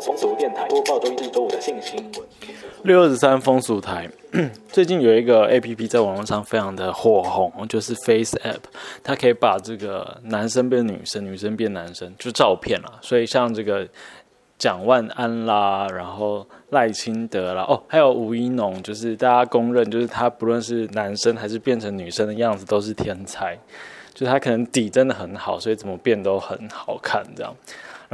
风俗电台播报周一至周五的性新闻。六二十三风俗台 最近有一个 A P P 在网络上非常的火红，就是 Face App，它可以把这个男生变女生，女生变男生，就照片啦。所以像这个蒋万安啦，然后赖清德啦，哦，还有吴一农，就是大家公认，就是他不论是男生还是变成女生的样子，都是天才。就他可能底真的很好，所以怎么变都很好看这样。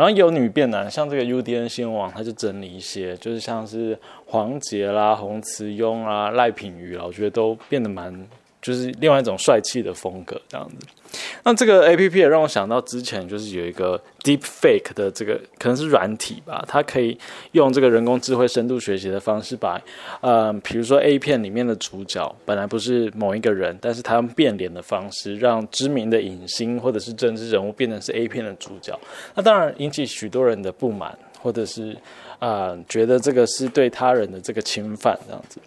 然后有女变男，像这个 UDN 新闻网，它就整理一些，就是像是黄杰啦、洪慈庸啦、赖品瑜啦，我觉得都变得蛮。就是另外一种帅气的风格这样子。那这个 A P P 也让我想到之前就是有一个 Deep Fake 的这个可能是软体吧，它可以用这个人工智慧深度学习的方式，把呃，比如说 A 片里面的主角本来不是某一个人，但是他用变脸的方式，让知名的影星或者是政治人物变成是 A 片的主角。那当然引起许多人的不满，或者是啊觉得这个是对他人的这个侵犯这样子。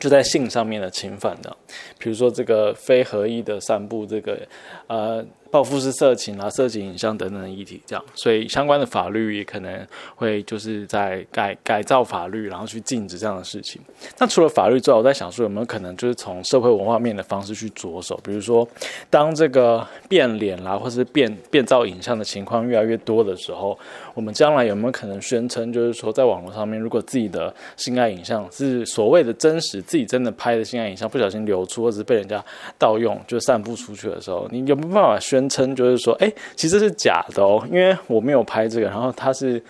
就在性上面的侵犯的，比如说这个非合意的散布这个呃报复式色情啊、色情影像等等的议题，这样，所以相关的法律也可能会就是在改改造法律，然后去禁止这样的事情。那除了法律之外，我在想说有没有可能就是从社会文化面的方式去着手，比如说当这个变脸啦，或是变变造影像的情况越来越多的时候。我们将来有没有可能宣称，就是说，在网络上面，如果自己的性爱影像是所谓的真实，自己真的拍的性爱影像不小心流出，或者是被人家盗用，就散布出去的时候，你有没有办法宣称，就是说，哎，其实是假的哦，因为我没有拍这个，然后它是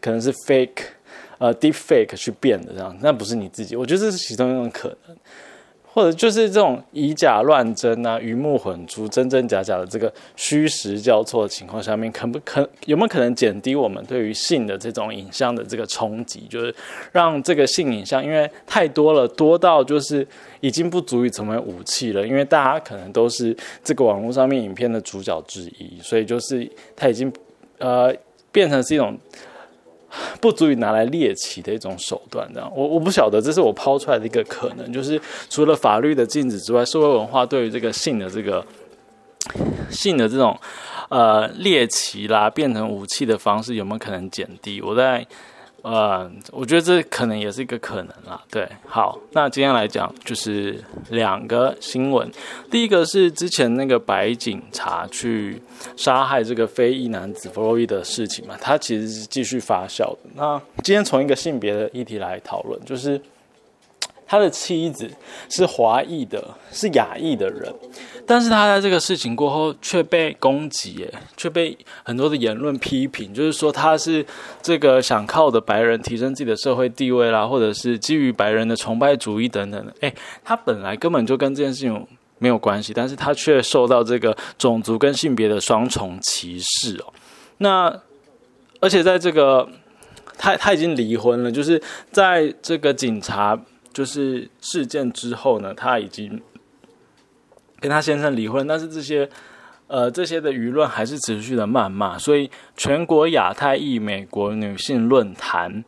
可能是 fake，呃，deep fake 去变的这样，那不是你自己，我觉得这是其中一种可能。或者就是这种以假乱真啊、鱼目混珠、真真假假的这个虚实交错的情况下面，可不可有没有可能减低我们对于性的这种影像的这个冲击？就是让这个性影像，因为太多了，多到就是已经不足以成为武器了。因为大家可能都是这个网络上面影片的主角之一，所以就是它已经呃变成是一种。不足以拿来猎奇的一种手段，这样我我不晓得，这是我抛出来的一个可能，就是除了法律的禁止之外，社会文化对于这个性的这个性的这种呃猎奇啦，变成武器的方式有没有可能减低？我在。呃，我觉得这可能也是一个可能啦。对，好，那今天来讲就是两个新闻。第一个是之前那个白警察去杀害这个非裔男子弗洛伊的事情嘛，他其实是继续发酵的。那今天从一个性别的议题来讨论，就是。他的妻子是华裔的，是亚裔的人，但是他在这个事情过后却被攻击，却被很多的言论批评，就是说他是这个想靠的白人提升自己的社会地位啦，或者是基于白人的崇拜主义等等的。诶，他本来根本就跟这件事情没有关系，但是他却受到这个种族跟性别的双重歧视哦。那而且在这个他他已经离婚了，就是在这个警察。就是事件之后呢，他已经跟他先生离婚，但是这些呃这些的舆论还是持续的谩骂，所以全国亚太裔美国女性论坛，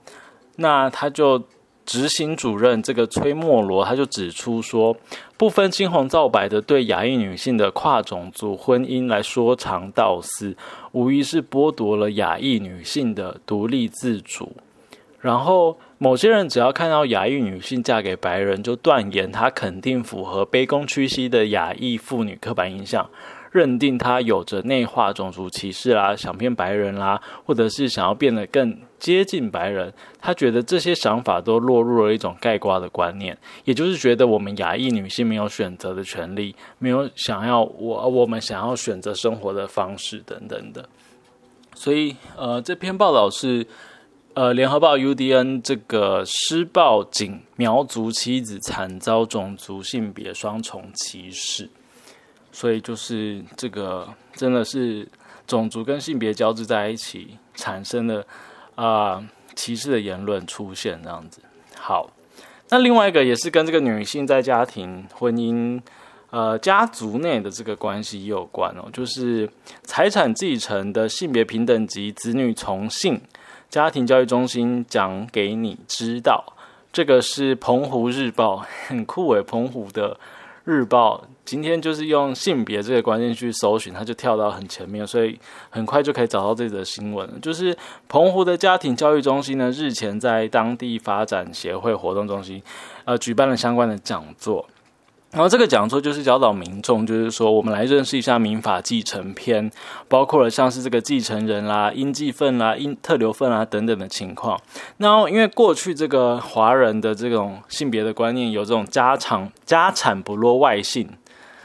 那他就执行主任这个崔莫罗他就指出说，不分青红皂白的对亚裔女性的跨种族婚姻来说长道私，无疑是剥夺了亚裔女性的独立自主，然后。某些人只要看到亚裔女性嫁给白人，就断言她肯定符合卑躬屈膝的亚裔妇女刻板印象，认定她有着内化种族歧视啦，想骗白人啦，或者是想要变得更接近白人。他觉得这些想法都落入了一种盖瓜的观念，也就是觉得我们亚裔女性没有选择的权利，没有想要我我们想要选择生活的方式等等的。所以，呃，这篇报道是。呃，联合报 UDN 这个施暴警苗族妻子惨遭种族性别双重歧视，所以就是这个真的是种族跟性别交织在一起产生的啊歧视的言论出现这样子。好，那另外一个也是跟这个女性在家庭、婚姻、呃家族内的这个关系有关哦，就是财产继承的性别平等及子女从姓。家庭教育中心讲给你知道，这个是澎湖日报 很酷诶，澎湖的日报今天就是用性别这个关键去搜寻，它就跳到很前面，所以很快就可以找到这则新闻。就是澎湖的家庭教育中心呢，日前在当地发展协会活动中心，呃，举办了相关的讲座。然后这个讲座就是教导民众，就是说我们来认识一下民法继承篇，包括了像是这个继承人啦、应继份啦、应特留份啦等等的情况。那因为过去这个华人的这种性别的观念有这种家常家产不落外姓，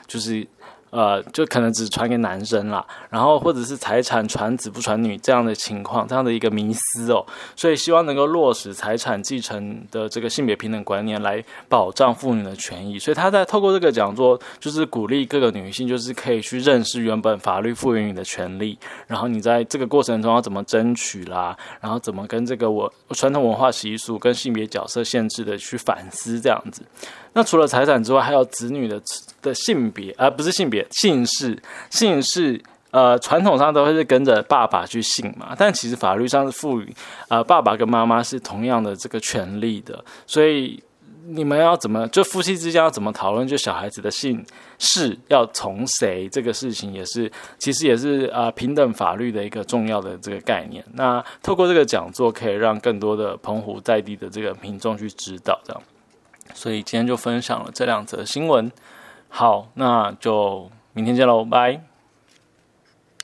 就是。呃，就可能只传给男生啦，然后或者是财产传子不传女这样的情况，这样的一个迷思哦，所以希望能够落实财产继承的这个性别平等观念，来保障妇女的权益。所以他在透过这个讲座，就是鼓励各个女性，就是可以去认识原本法律赋予你的权利，然后你在这个过程中要怎么争取啦，然后怎么跟这个我传统文化习俗跟性别角色限制的去反思这样子。那除了财产之外，还有子女的的性别，而不是性别姓氏，姓氏呃传统上都会是跟着爸爸去姓嘛，但其实法律上是赋予呃爸爸跟妈妈是同样的这个权利的，所以你们要怎么就夫妻之间要怎么讨论，就小孩子的姓氏要从谁这个事情，也是其实也是呃平等法律的一个重要的这个概念。那透过这个讲座，可以让更多的澎湖在地的这个民众去知道这样。所以今天就分享了这两则新闻，好，那就明天见喽，拜。